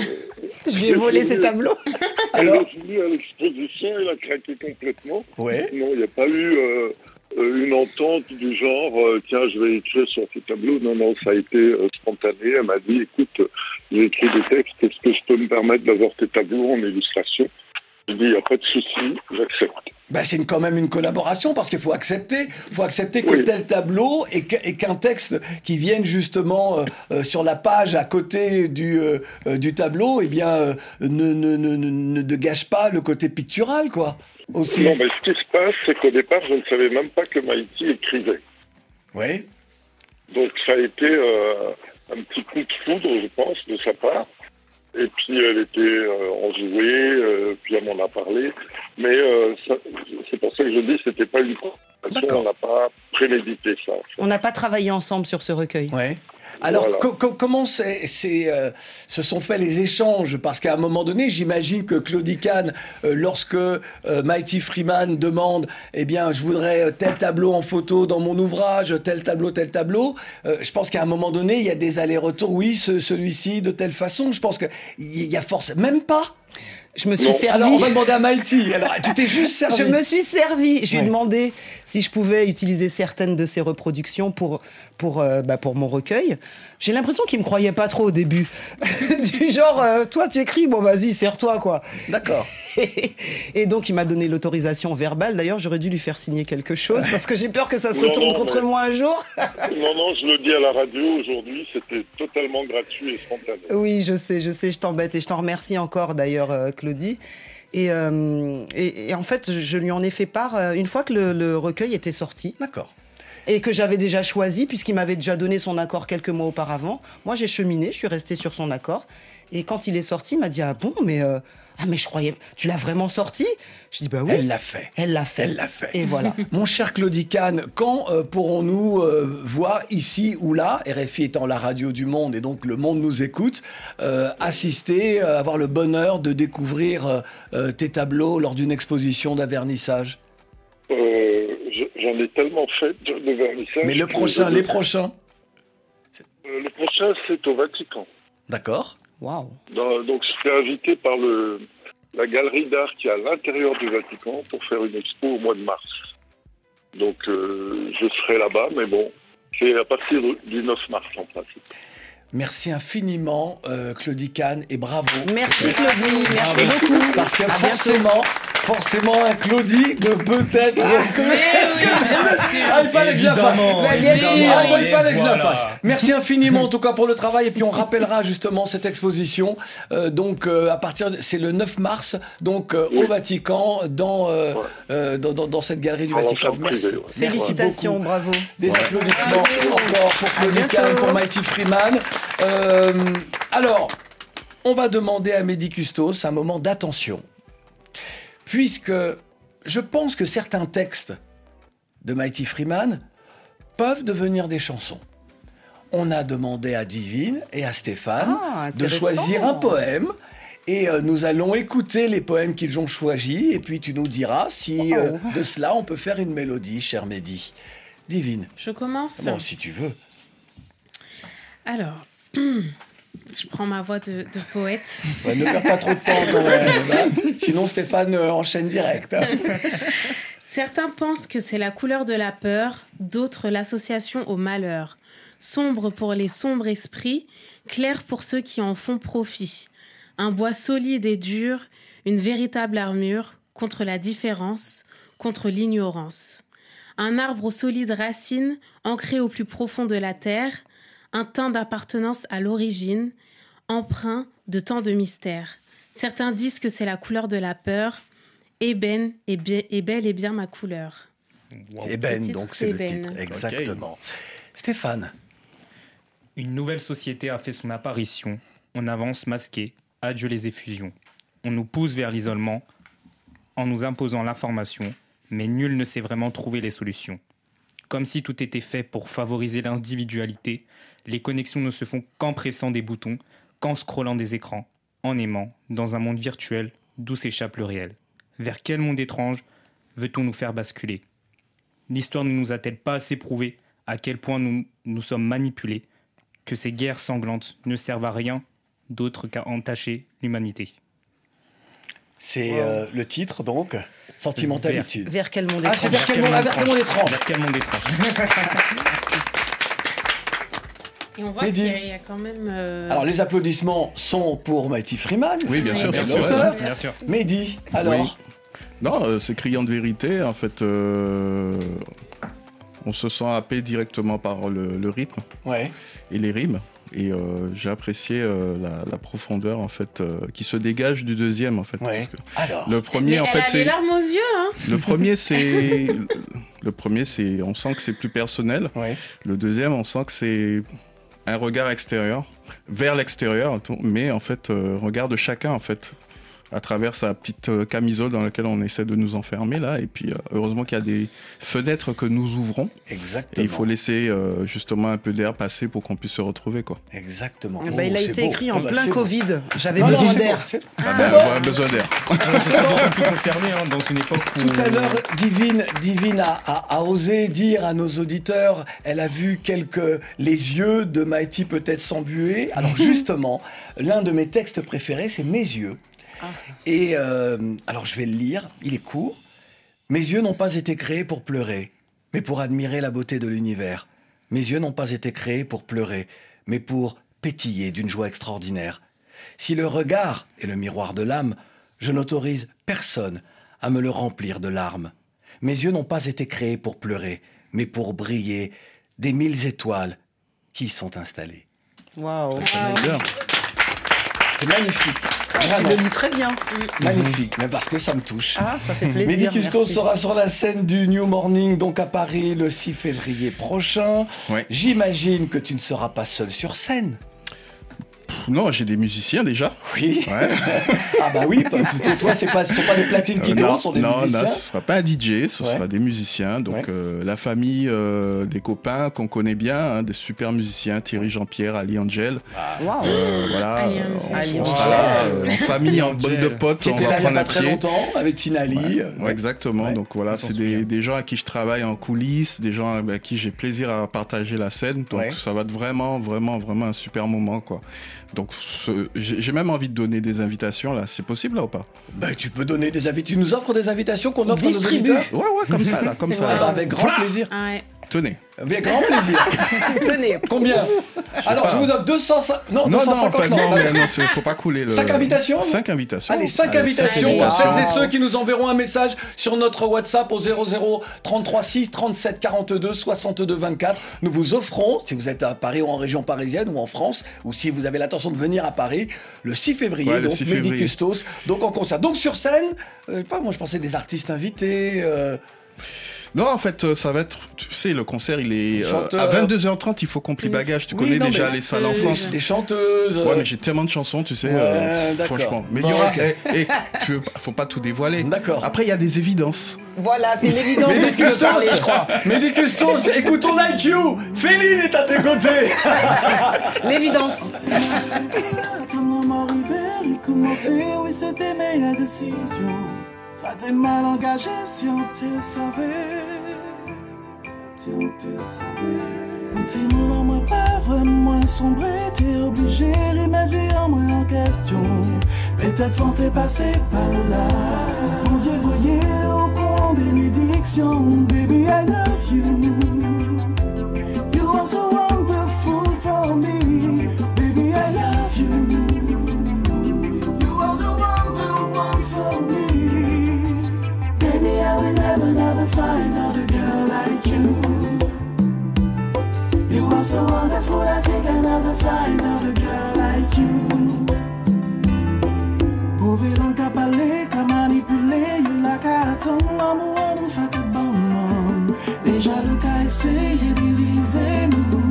Je lui ai volé ses tableaux. Alors, il a fini à l'exposition, il a craqué complètement. Ouais. Non, il n'y a pas eu euh, euh, une entente du genre, euh, tiens, je vais écrire sur tes tableaux. Non, non, ça a été euh, spontané. Elle m'a dit, écoute, euh, j'ai écrit des textes, est-ce que je peux me permettre d'avoir tes tableaux en illustration? Je dis, il n'y a pas de souci, j'accepte. Ben, c'est quand même une collaboration parce qu'il faut accepter, faut accepter que Oui. tel tableau et qu'un texte qui vienne justement euh, euh, sur la page à côté du, euh, du tableau, eh bien, euh, ne, ne, ne, ne, ne gâche pas le côté pictural, quoi. Aussi. Non, mais ce qui se passe, c'est qu'au départ, je ne savais même pas que Maïti écrivait. Oui. Donc ça a été un petit coup de foudre, je pense, de sa part. Et puis elle était euh, enjouée, euh, puis elle m'en a parlé. Mais euh, c'est pour ça que je dis que c'était pas une conversation, on n'a pas prémédité ça. On n'a pas travaillé ensemble sur ce recueil. Ouais. Alors, Voilà. co- co- comment euh, se sont faits les échanges? Parce qu'à un moment donné, j'imagine que Claudie Kahn, euh, lorsque euh, Mighty Freeman demande, eh bien, je voudrais euh, tel tableau en photo dans mon ouvrage, tel tableau, tel tableau, euh, je pense qu'à un moment donné, il y a des allers-retours. Oui, ce- celui-ci de telle façon. Je pense qu'il y a forcément même pas. Je me suis Non. servi. Alors, on va demander à. Alors, tu t'es juste servi. Je me suis servi. Je lui ai Ouais. demandé si je pouvais utiliser certaines de ses reproductions pour, pour, euh, bah, pour mon recueil. J'ai l'impression qu'il me croyait pas trop au début. du genre, euh, toi tu écris, bon vas-y, serre-toi quoi. D'accord. Et donc il m'a donné l'autorisation verbale. D'ailleurs, j'aurais dû lui faire signer quelque chose parce que j'ai peur que ça se Non, retourne non, contre moi un jour. non, non, je le dis à la radio aujourd'hui, c'était totalement gratuit et spontané. Oui, je sais, je sais, je t'embête et je t'en remercie encore d'ailleurs, euh, Claudie. Et, euh, et, et en fait, je lui en ai fait part euh, une fois que le, le recueil était sorti. D'accord. Et que j'avais déjà choisi, puisqu'il m'avait déjà donné son accord quelques mois auparavant. Moi, j'ai cheminé, je suis restée sur son accord. Et quand il est sorti, il m'a dit Ah bon, mais. euh, ah, mais je croyais. Tu l'as vraiment sorti? Je dis Bah oui. Elle l'a fait. Elle l'a fait. Elle l'a fait. Et voilà. Mon cher Claudie Kahn, quand euh, pourrons-nous euh, voir ici ou là, RFI étant la radio du monde et donc le monde nous écoute, euh, assister, euh, avoir le bonheur de découvrir euh, euh, tes tableaux lors d'une exposition d'un vernissage Euh, J'en ai tellement fait de, de vernissage. Mais le prochain, les prochains? Euh, le prochain, c'est au Vatican. D'accord Dans- donc, je serai invité par le, la galerie d'art qui est à l'intérieur du Vatican pour faire une expo au mois de mars. Donc, euh, je serai là-bas, mais bon, c'est à partir du 9 mars en principe. Merci infiniment, euh, Claudie Kahn, et bravo. Merci, Claudie. Merci Bravo. beaucoup. Parce que À bientôt. Forcément, un Claudie ne peut être que... Ah, il fallait que je la fasse. Ah, il fallait que je la fasse. Merci infiniment en tout cas pour le travail et puis on rappellera justement cette exposition. Euh, donc euh, à partir, de- c'est le 9 mars, donc euh, au Vatican, dans, dans, dans, dans cette galerie du Vatican. Merci. Merci Félicitations, beaucoup. bravo. Des applaudissements encore pour Claudie Kahn, pour Mighty Freeman. Euh, alors, on va demander à Mehdi Custos un moment d'attention. Puisque je pense que certains textes de Mighty Freeman peuvent devenir des chansons. On a demandé à Divine et à Stéphane Ah, de choisir un poème. Et euh, nous allons écouter les poèmes qu'ils ont choisis. Et puis tu nous diras si euh, Oh. de cela on peut faire une mélodie, cher Mehdi. Divine. Je commence. Bon, si tu veux. Alors, Je prends ma voix de, de poète. Ouais, ne perds pas trop de temps quand même. hein. Sinon, Stéphane euh, enchaîne direct. Certains pensent que c'est la couleur de la peur, d'autres l'association au malheur. Sombre pour les sombres esprits, clair pour ceux qui en font profit. Un bois solide et dur, une véritable armure contre la différence, contre l'ignorance. Un arbre aux solides racines, ancré au plus profond de la terre, un teint d'appartenance à l'origine, empreint de tant de mystères. Certains disent que c'est la couleur de la peur, Ébène est, bien- est bel et bien ma couleur. Ébène, titre, donc c'est le titre. Exactement. Stéphane. Une nouvelle société a fait son apparition. On avance masqué. Adieu les effusions. On nous pousse vers l'isolement en nous imposant l'information, mais nul ne sait vraiment trouver les solutions. Comme si tout était fait pour favoriser l'individualité, les connexions ne se font qu'en pressant des boutons, qu'en scrollant des écrans, en aimant, dans un monde virtuel d'où s'échappe le réel. Vers quel monde étrange veut-on nous faire basculer? L'histoire ne nous a-t-elle pas assez prouvé à quel point nous, nous sommes manipulés, que ces guerres sanglantes ne servent à rien d'autre qu'à entacher l'humanité? C'est euh, le titre, donc, Sentimentalitude. Vers quel monde Ah, c'est vers quel monde, ah, vers quel monde étrange. Vers quel monde étrange Et on voit qu'il y y a quand même. euh, Alors, les applaudissements sont pour Mighty Freeman. Oui, bien sûr, bien sûr. l'auteur. Bien sûr. Mehdi, alors Oui. Non, euh, c'est criant de vérité. En fait, euh, on se sent happé directement par le, le rythme Ouais. et les rimes. Et euh, j'ai apprécié euh, la, la profondeur en fait euh, qui se dégage du deuxième en fait. Ouais. Parce que Alors, Le premier mais en elle fait a les c'est larmes aux yeux, hein. le premier c'est le premier c'est on sent que c'est plus personnel. ouais. Le deuxième on sent que c'est un regard extérieur vers l'extérieur, mais en fait euh, regard de chacun en fait à travers sa petite euh, camisole dans laquelle on essaie de nous enfermer là. Et puis euh, heureusement qu'il y a des fenêtres que nous ouvrons. Exactement. Et il faut laisser euh, justement un peu d'air passer pour qu'on puisse se retrouver quoi. Exactement. Eh ben, il a Oh, été beau. écrit Ah en bah, plein. Covid. J'avais Non, non, besoin d'air. Ah, a besoin d'air. Plus concerné hein, dans une époque où... Tout à l'heure, Divine, Divine a, a- a osé dire à nos auditeurs, elle a vu quelques les yeux de Mighty peut-être s'embuer. Alors justement, l'un de mes textes préférés, c'est Mes yeux. Et euh, alors je vais le lire. Il est court. Mes yeux n'ont pas été créés pour pleurer, mais pour admirer la beauté de l'univers. Mes yeux n'ont pas été créés pour pleurer, mais pour pétiller d'une joie extraordinaire. Si le regard est le miroir de l'âme, je n'autorise personne à me le remplir de larmes. Mes yeux n'ont pas été créés pour pleurer, mais pour briller des mille étoiles qui y sont installées. Waouh. C'est magnifique. Tu Vraiment. le lis très bien. Magnifique, mais parce que ça me touche. Ah, ça fait plaisir. Mehdi Custo sera sur la scène du New Morning, donc à Paris, le 6 février prochain. J'imagine que tu ne seras pas seul sur scène. Non, j'ai des musiciens déjà. Oui. Ouais. Ah bah oui, parce que toi, c'est pas, ce sont pas des platines qui Euh, tournent, non, ce sont des non, musiciens. non, ce sera pas un DJ, ce Ouais. sera des musiciens. Donc Ouais. euh, la famille, euh, des copains qu'on connaît bien, hein, des super musiciens, Thierry Jean-Pierre, Ali Angel. Waouh. Euh, voilà, Ali euh, Angel. on, Ali on sera là, euh, en famille, en bande de potes, Qui on était va là il y a prendre pas un très pied. longtemps avec Tinali. Ouais, euh, ouais, exactement. Ouais. Donc voilà, c'est des, des gens à qui je travaille en coulisses, des gens avec qui j'ai plaisir à partager la scène. Donc Ouais. ça va être vraiment, vraiment, vraiment un super moment, quoi. Donc ce- j'ai j'ai même envie de donner des invitations là. C'est possible là ou pas? Bah, tu peux donner des invitations. Tu nous offres des invitations qu'on offre auditeurs? Ouais, ouais, comme ça, là, comme Ah ça. bah, là. Avec grand plaisir. Ah ouais. Tenez. Avec grand plaisir. Tenez. Combien Alors, pas. je vous offre 200... Non, Non, non, en 250 fait, non. non, mais non, faut pas couler le. Cinq invitations Cinq invitations. Allez, 5 Allez, invitations cinq pour celles et ceux qui nous enverront un message sur notre WhatsApp au 00 33 6 37 42 62 24. Nous vous offrons, si vous êtes à Paris ou en région parisienne ou en France, ou si vous avez l'intention de venir à Paris, le 6 février, Ouais, donc 6 Mehdi. Custos, donc en concert. Donc sur scène, euh, pas moi je pensais des artistes invités. euh, Non, en fait, euh, ça va être. Tu sais, le concert, il est. euh, à 22h30, il faut qu'on plie bagage. Tu Oui, connais non, déjà mais- les salles en Euh, France. des chanteuses. Ouais, mais j'ai tellement de chansons, tu sais. euh, Ouais, franchement. Mais il y aura. ok. eh, eh, tu veux, faut pas tout dévoiler. D'accord. Après, il y a des évidences. Voilà, c'est l'évidence veux parler, Custos, je crois. Mehdi Custos, écoute ton IQ Féline est à tes côtés L'évidence. Attends, m'arriver, il commençait, oui, c'était meilleure décision. Ça t'est mal engagé si on te savait. Si on te savait. Ou t'es mon moi pas vraiment sombré, t'es obligé de ma vie en moins en question. Peut-être vont t'es passé par là. Bon Dieu, voyez au con bénédiction, baby, I love. You find another girl like you. You are so wonderful, I think I'll never find another girl like you. Qu'à parler, qu'à manipuler, you like à attendre l'amour, nous fait que bon monde. Les jaloux qu'à essayer diviser nous.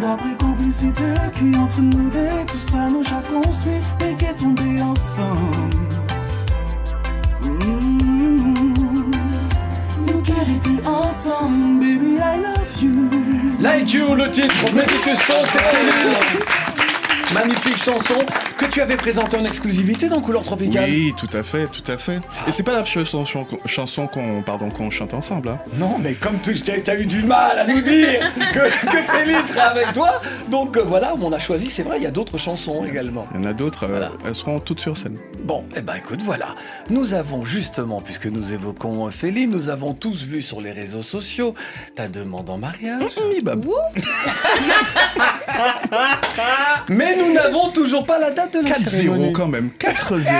D'après complicité qui entre nous deux, tout ça nous a construit et qui est tombé ensemble? Ensemble, baby, I love you. Like You, le titre c'était nul. Magnifique chanson tu avais présentée en exclusivité dans Couleur Tropicale. Oui, tout à fait, tout à fait. Et c'est pas la chanson, chanson qu'on pardon, qu'on chante ensemble. Hein. Non, mais comme tu as eu du mal à nous dire que, que Félix sera avec toi, donc euh, voilà, on a choisi, c'est vrai, il y a d'autres chansons également. Il y en a d'autres, euh, elles seront toutes sur scène. Bon, eh ben écoute, voilà. Nous avons justement, puisque nous évoquons Féline, nous avons tous vu sur les réseaux sociaux ta demande en mariage. Mais nous n'avons toujours pas la date de la 4-0 cérémonie. quand même, 4-0.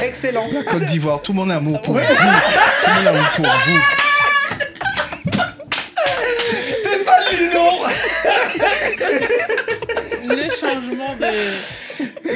Excellent. La Côte d'Ivoire, tout mon amour pour vous. Tout mon amour pour vous. Stéphane Lindon Le changement de.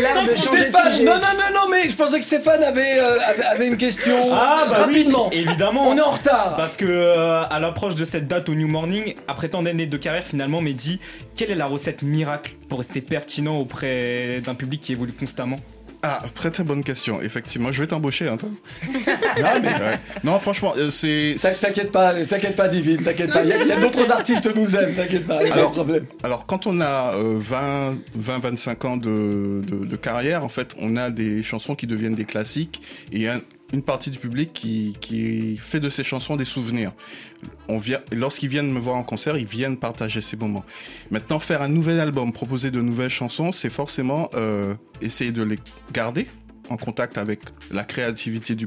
L'art de changer de Stéphane, sujet. non, non, non, non, mais je pensais que Stéphane avait, euh, avait, avait une question. Ah bah oui, Rapidement. évidemment. On est en retard. Parce que euh, à l'approche de cette date au New Morning, après tant d'années de carrière, finalement, Mehdi, quelle est la recette miracle pour rester pertinent auprès d'un public qui évolue constamment? Ah, très très bonne question. Effectivement, je vais t'embaucher, hein, toi. Non, mais Ouais. Non, franchement, euh, c'est. T'in- T'inquiète pas, t'inquiète pas, Divine, t'inquiète pas. Il y a, d'autres artistes qui nous aiment, t'inquiète pas, il y a pas de Alors, problème. alors, quand on a euh, 20, 20, 25 ans de, de, de carrière, en fait, on a des chansons qui deviennent des classiques et a une partie du public qui, fait de ces chansons des souvenirs. Lorsqu'ils viennent me voir en concert, ils viennent partager ces moments. Maintenant, faire un nouvel album, proposer de nouvelles chansons, c'est forcément euh, essayer de les garder en contact avec la créativité du,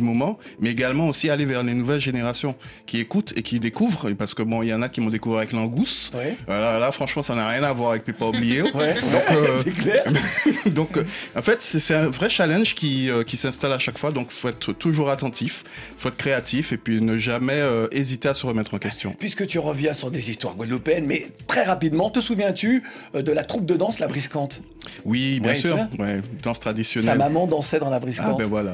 moment, mais également aussi aller vers les nouvelles générations qui écoutent et qui découvrent, parce que bon, il y en a qui m'ont découvert avec Langousse. Ouais. Voilà, là, franchement, ça n'a rien à voir avec Pépa Oublié. Ouais, Donc, euh, c'est clair. donc, euh, en fait, c'est un vrai challenge qui, euh, qui s'installe à chaque fois. Donc, faut être toujours attentif, faut être créatif et puis ne jamais hésiter à se remettre en question. Puisque tu reviens sur des histoires guadeloupéennes, mais très rapidement, te souviens-tu de la troupe de danse La Briscante? Oui, bien Ouais, sûr. danse Sa traditionnelle. Maman dansait dans La Briscante. Ah ben voilà.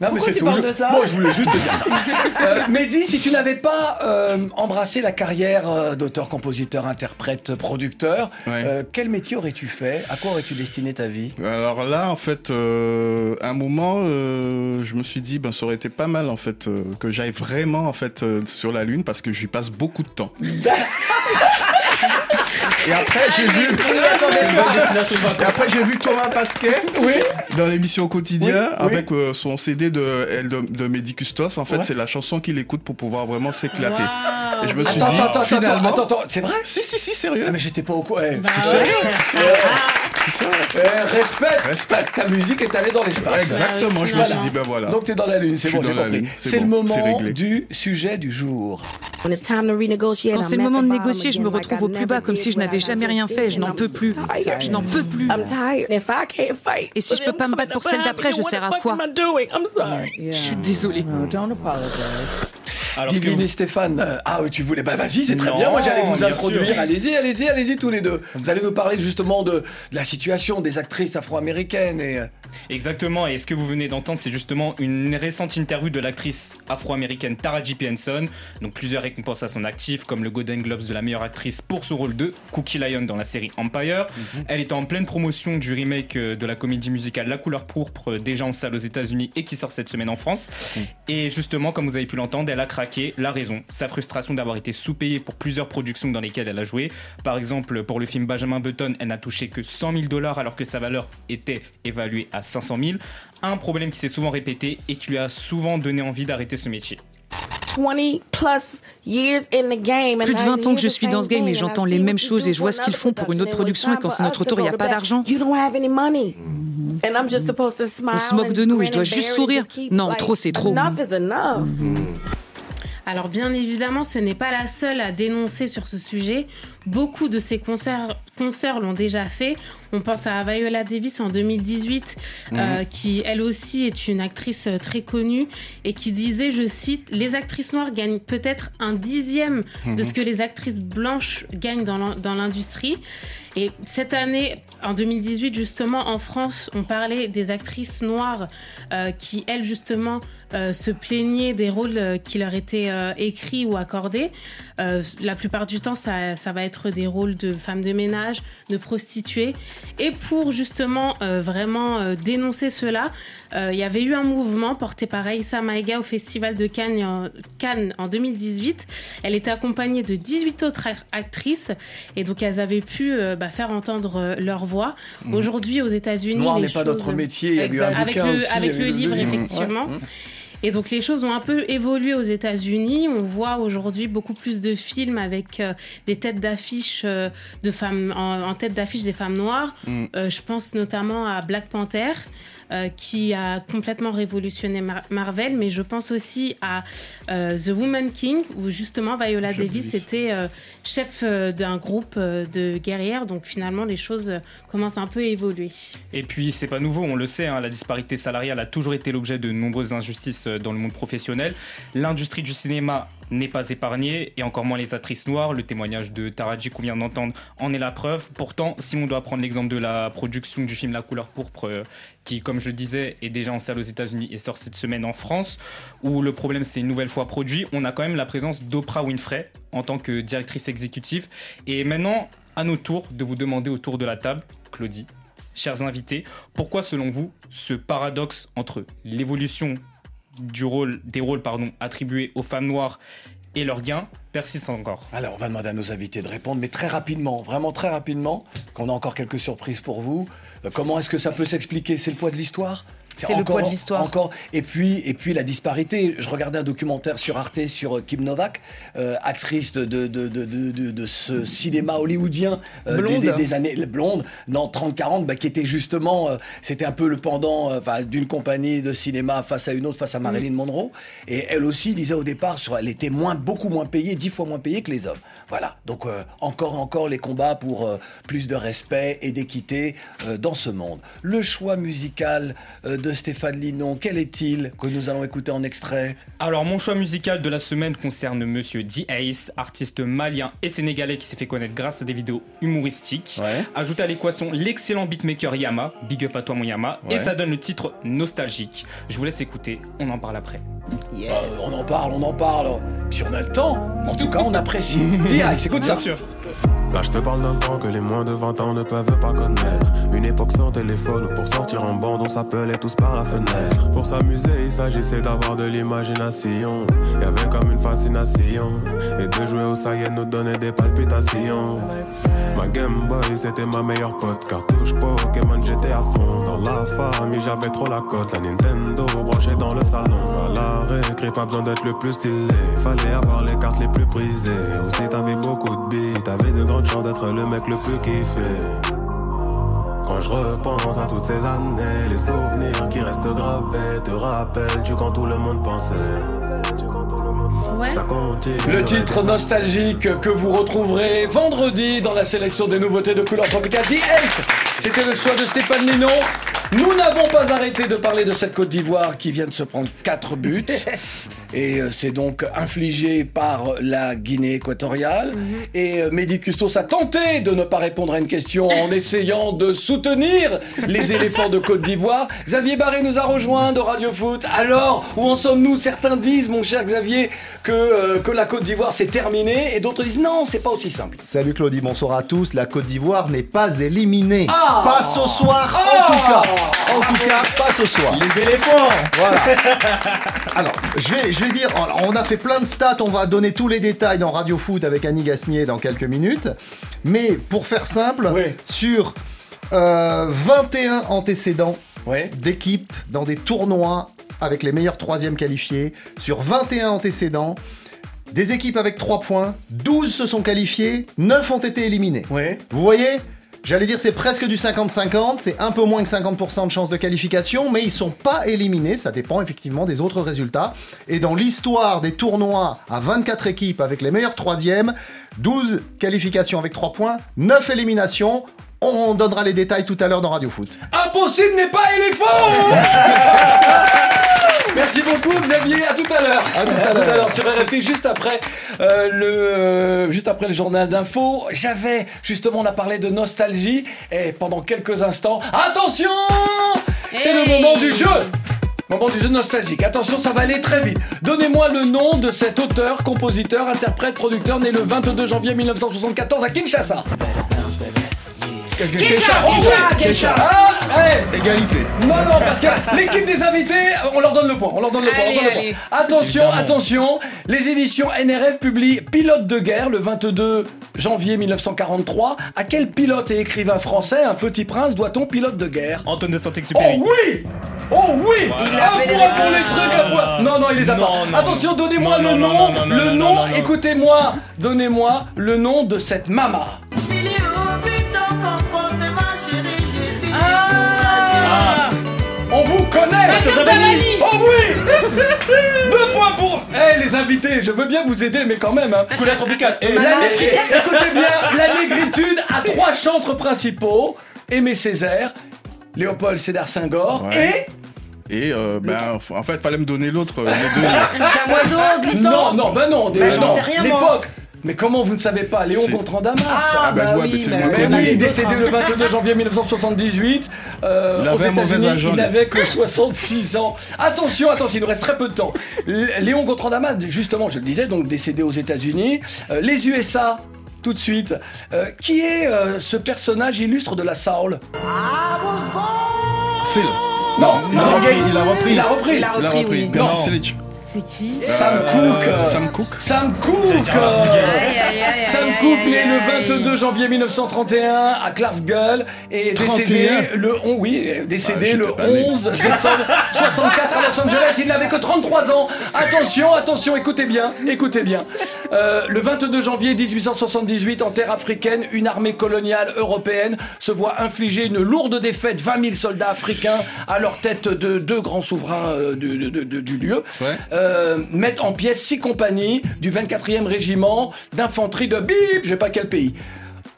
Non, mais c'est tout. parles Je- de ça Bon, je voulais juste te dire ça. Euh, Mehdi, si tu n'avais pas euh, embrassé la carrière euh, d'auteur, compositeur, interprète, producteur, Ouais. euh, quel métier aurais-tu fait? À quoi aurais-tu destiné ta vie? Alors là, en fait, euh, un moment, euh, je me suis dit, ben, ça aurait été pas mal, en fait, euh, que j'aille vraiment, en fait, euh, sur la Lune, parce que j'y passe beaucoup de temps. Et après, j'ai vu, et après, j'ai vu Thomas Pasquet dans l'émission au quotidien Oui, oui. avec euh, son CD de, de, de Mehdi Custos. En fait, Ouais. c'est la chanson qu'il écoute pour pouvoir vraiment s'éclater. Et je me suis Attends, dit, attends, attends, finalement, attends, attends, c'est vrai? Si, si, si, sérieux. Ah, mais j'étais pas au courant. Eh, Bah suis ouais. sérieux. C'est. Eh, respect, Respect. Ta musique est allée dans l'espace. Exactement, je me suis dit, ben voilà. Donc t'es dans la lune, c'est bon, j'ai dans la compris. lune, c'est C'est le c'est moment du sujet du jour. Quand c'est le moment de négocier, je me retrouve au plus bas comme si je n'avais jamais rien fait. Je n'en peux plus. Je n'en peux plus. Et si je peux pas me battre pour celle d'après, je sers à quoi Je suis désolée. Alors, que Divine et Stéphane, ah oui, tu voulais, bah vas-y, c'est très bien, moi j'allais vous introduire, allez-y, allez-y, allez-y tous les deux. Vous allez nous parler justement de, de la situation des actrices afro-américaines et... euh, Exactement, et ce que vous venez d'entendre, c'est justement une récente interview de l'actrice afro-américaine Taraji P. Henson. Donc plusieurs récompenses à son actif, comme le Golden Globes de la meilleure actrice pour son rôle de Cookie Lion dans la série Empire. Mhm. Elle était en pleine promotion du remake euh, de la comédie musicale La couleur pourpre, euh, déjà en salle aux États-Unis et qui sort cette semaine en France. Mhm. Et justement, comme vous avez pu l'entendre, elle a craqué, la raison, sa frustration d'avoir été sous-payée pour plusieurs productions dans lesquelles elle a joué. Par exemple, pour le film Benjamin Button, elle n'a touché que 100 000 dollars alors que sa valeur était évaluée à 500 000. Un problème qui s'est souvent répété et qui lui a souvent donné envie d'arrêter ce métier. 20 plus years in the game and Plus de I 20 ans que je suis dans ce game et j'entends les mêmes you choses et je vois ce qu'ils font pour une autre production et quand c'est notre tour, il n'y a pas d'argent. You don't have any money. And I'm just supposed to smile On se moque de nous et je dois juste sourire. Non, trop, c'est trop. Alors bien évidemment, ce n'est pas la seule à dénoncer sur ce sujet. Beaucoup de ses concerts, concerts l'ont déjà fait. On pense à Viola Davis en 2018, Mhm. euh, qui elle aussi est une actrice euh, très connue et qui disait, je cite, les actrices noires gagnent peut-être un dixième de Mhm. ce que les actrices blanches gagnent dans l'in- dans l'industrie. Et cette année, en 2018, justement, en France, on parlait des actrices noires euh, qui, elles, justement, euh, se plaignaient des rôles euh, qui leur étaient euh, écrits ou accordés. Euh, la plupart du temps, ça, ça va être des rôles de femmes de ménage, de prostituées. Et pour, justement, euh, vraiment euh, dénoncer cela, euh, il y avait eu un mouvement porté par Aïssa Maïga au Festival de Cannes en, Cannes en 2018. Elle était accompagnée de 18 autres ac- actrices et donc elles avaient pu bah, faire entendre leur voix. Mhm. Aujourd'hui, aux États-Unis, Noir n'est pas choses- notre métier, il y a eu un Exact. avec le, aussi, avec livre, livre. effectivement. Ouais. Et donc les choses ont un peu évolué aux États-Unis. On voit aujourd'hui beaucoup plus de films avec euh, des têtes d'affiche euh, de femmes en, en tête d'affiche des femmes noires. Mm. Euh, je pense notamment à Black Panther. Euh, qui a complètement révolutionné Mar- Marvel, mais je pense aussi à euh, The Woman King, où justement Viola Davis était euh, chef d'un groupe de guerrières, donc finalement les choses commencent un peu à évoluer. Et puis, c'est pas nouveau, on le sait, hein, la disparité salariale a toujours été l'objet de nombreuses injustices dans le monde professionnel. L'industrie du cinéma n'est pas épargnée, et encore moins les actrices noires. Le témoignage de Taraji qu'on vient d'entendre en est la preuve. Pourtant, si on doit prendre l'exemple de la production du film La couleur pourpre, euh, qui, comme je le disais, est déjà en salle aux États-Unis et sort cette semaine en France, où le problème c'est une nouvelle fois produit, on a quand même la présence d'Oprah Winfrey en tant que directrice exécutive. Et maintenant, à notre tour de vous demander autour de la table, Claudie, chers invités, pourquoi selon vous ce paradoxe entre l'évolution du rôle, des rôles pardon, attribués aux femmes noires et leurs gains persiste encore. Alors, on va demander à nos invités de répondre, mais très rapidement, vraiment très rapidement, qu'on a encore quelques surprises pour vous. Euh, comment est-ce que ça peut s'expliquer? C'est le poids de l'histoire? C'est le poids de l'histoire. Encore. Et puis, et puis la disparité. Je regardais un documentaire sur Arte sur euh, Kim Novak, euh, actrice de, de, de, de, de- de- de ce cinéma hollywoodien euh, des, Blonde. des- des années blonde, non 30-40, bah, qui était justement, euh, c'était un peu le pendant euh, enfin, d'une compagnie de cinéma face à une autre, face à Marilyn Monroe. Et elle aussi disait au départ, sur, elle était moins, beaucoup moins payée, dix fois moins payée que les hommes. Voilà. Donc euh, encore, encore les combats pour euh, plus de respect et d'équité euh, dans ce monde. Le choix musical euh, de Stéphane Linon, quel est-il que nous allons écouter en extrait Alors mon choix musical de la semaine concerne Monsieur D Ace, artiste malien et sénégalais qui s'est fait connaître grâce à des vidéos humoristiques. Ajoute à l'équation l'excellent beatmaker Yama, big up à toi mon Yama, Ouais. et ça donne le titre nostalgique. Je vous laisse écouter, on en parle après. Euh, on en parle, on en parle. Si on a le temps, en tout cas, on apprécie. Direct, écoute ça. Bien sûr. Là je te parle d'un temps que les moins de 20 ans ne peuvent pas connaître Une époque sans téléphone pour sortir en bande on s'appelait tous par la fenêtre. Pour s'amuser il s'agissait d'avoir de l'imagination. Y avait comme une fascination. Et de jouer au Saiyan nous donnait des palpitations. Ma Game Boy c'était ma meilleure pote. Cartouche Pokémon j'étais à fond. Dans la famille j'avais trop la cote. La Nintendo branchée dans le salon. À la récré pas besoin d'être le plus stylé. Fallait avoir les cartes les plus prisées. Aussi t'avais beaucoup de billes T'avais de grandes chances d'être le mec le plus kiffé quand je repense à toutes ces années, les souvenirs qui restent gravés, te rappelles-tu quand tout le monde pensait? Le titre nostalgique que vous retrouverez vendredi dans la sélection des nouveautés de couleur tropicale The Elf. C'était le choix de Stéphane Linon. Nous n'avons pas arrêté de parler de cette Côte d'Ivoire qui vient de se prendre 4 buts. Et euh, c'est donc infligé par la Guinée équatoriale. Et euh, Mehdi Custos a tenté de ne pas répondre à une question en essayant de soutenir les éléphants de Côte d'Ivoire. Xavier Barré nous a rejoint de Radio Foot. Alors, où en sommes-nous? Certains disent, mon cher Xavier, que, euh, que la Côte d'Ivoire c'est terminé. Et d'autres disent non, c'est pas aussi simple. Salut Claudie, bonsoir à tous. La Côte d'Ivoire n'est pas éliminée. Ah pas ce soir, Ah en tout cas. En tout cas, pas ce soir. Les éléphants Voilà. Alors, je vais, je vais dire, on a fait plein de stats, on va donner tous les détails dans Radio Foot avec Annie Gasnier dans quelques minutes. Mais pour faire simple, sur euh, 21 antécédents d'équipes dans des tournois avec les meilleurs troisièmes qualifiés, sur 21 antécédents, des équipes avec 3 points, 12 se sont qualifiées, 9 ont été éliminés. Vous voyez J'allais dire c'est presque du 50-50, c'est un peu moins que 50% de chances de qualification, mais ils sont pas éliminés, ça dépend effectivement des autres résultats. Et dans l'histoire des tournois à 24 équipes avec les meilleurs troisièmes, 12 qualifications avec 3 points, 9 éliminations, on donnera les détails tout à l'heure dans Radio Foot. Impossible n'est pas éléphant Merci beaucoup Xavier, à tout à l'heure. À tout à l'heure. sur RFI, juste après, euh, le, euh, juste après le journal d'info. J'avais, justement, on a parlé de nostalgie, et pendant quelques instants, attention C'est le moment du jeu Moment du jeu nostalgique. Attention, ça va aller très vite. Donnez-moi le nom de cet auteur, compositeur, interprète, producteur né le 22 janvier 1974 à Kinshasa. Kesha, Oh, Kesha, oui. Kesha. Ah, hey. Égalité. Non, non, parce que l'équipe des invités, on leur donne le point. On leur donne le point. on Allez, donne le point. Attention, attention. Les éditions NRF publient Pilote de guerre le 22 janvier 1943. À quel pilote et écrivain français, un petit prince, doit-on pilote de guerre? Antoine de Oh Saint-Exupéry. oui Oh oui Voilà. Il Un point pour les trucs à point Non, non, il les a Non, pas. non, Attention, donnez-moi le nom. non, non, non, le nom, écoutez-moi. Donnez-moi le nom de cette mama. Ah. Damani. Oh oui Deux points pour... Eh les invités, je veux bien vous aider, mais quand même... Hein. Couleur tropicale. Et La- écoutez bien, la négritude a trois chantres principaux. Aimé Césaire, Léopold Sédar Senghor Ouais. Et euh, ben, en fait, fallait me donner l'autre, euh, les deux. Chamoiseau, et... glissant Non, non, bah non, des- Bah, j'en non, sais rien, moi. l'époque Mais comment vous ne savez pas Léon C'est- Gontran-Damas Ah, bah, bah ouais, oui, mais oui, avait décédé le hein. 22 janvier 1978 euh, Il aux avait États-Unis. Il n'avait que 66 ans. Attention, attention, il nous reste très peu de temps. Léon Gontran-Damas, justement, je le disais, donc décédé aux États-Unis. Euh, les USA. Tout de suite. Euh, qui est euh, ce personnage illustre de la soul C'est Non, il a non, repris, il a repris. Il a repris. Il a Il a repris, oui. Percy Non. Sledge. C'est qui Sam Euh, Cooke. Sam Cooke. Sam Cooke. Aïe, aïe, Sam Cooke, né le 22 janvier 1931 à Clarksville et décédé 31. le on, oui, décédé Ah, le pas né. 11 décembre 64 à Los Angeles. Il n'avait que 33 ans. Attention, attention, écoutez bien, écoutez bien. Euh, le 22 janvier 1878, en terre africaine, une armée coloniale européenne se voit infliger une lourde défaite. 20 000 soldats africains à leur tête de deux grands souverains euh, du, de- de- du lieu Ouais. euh, mettent en pièces six compagnies du 24e régiment d'infanterie de bip, je sais pas quel pays.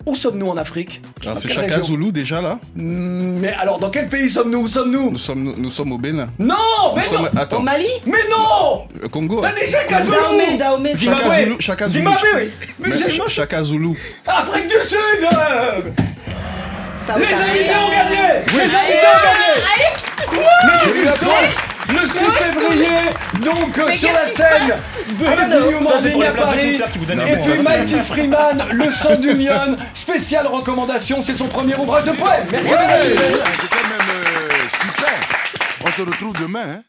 Où sommes-nous en Afrique? Alors, Dans c'est Chaka Zulu déjà là? Mm, Mais alors, dans quel pays sommes-nous? Où sommes-nous? Nous sommes, nous sommes au Bénin. Non Mais sommes, non. attends, Au Mali? Mais non. Euh, Congo. T'as dit Chaka Dahomey, Zulu Dahomey, c'est Chaka Zimbabwe. Zulu, Chaka Zulu. Zimbabwe, oui. Mais Mais c'est- Ch- Chaka Zulu. Afrique du Sud. Euh, Les invités ont gagné. Les invités ont gagné. Quoi? Mais le 6 février, donc euh, Mais sur la scène de Ah, Guillaume ça, c'est pour Enseigne les à places de Paris. concert qui vous donnent un Et puis Mighty Freeman, Le sang du Mion, spécial recommandation, c'est son premier ouvrage de poème. Merci messieurs. c'est quand même euh, super. On se retrouve demain. Hein.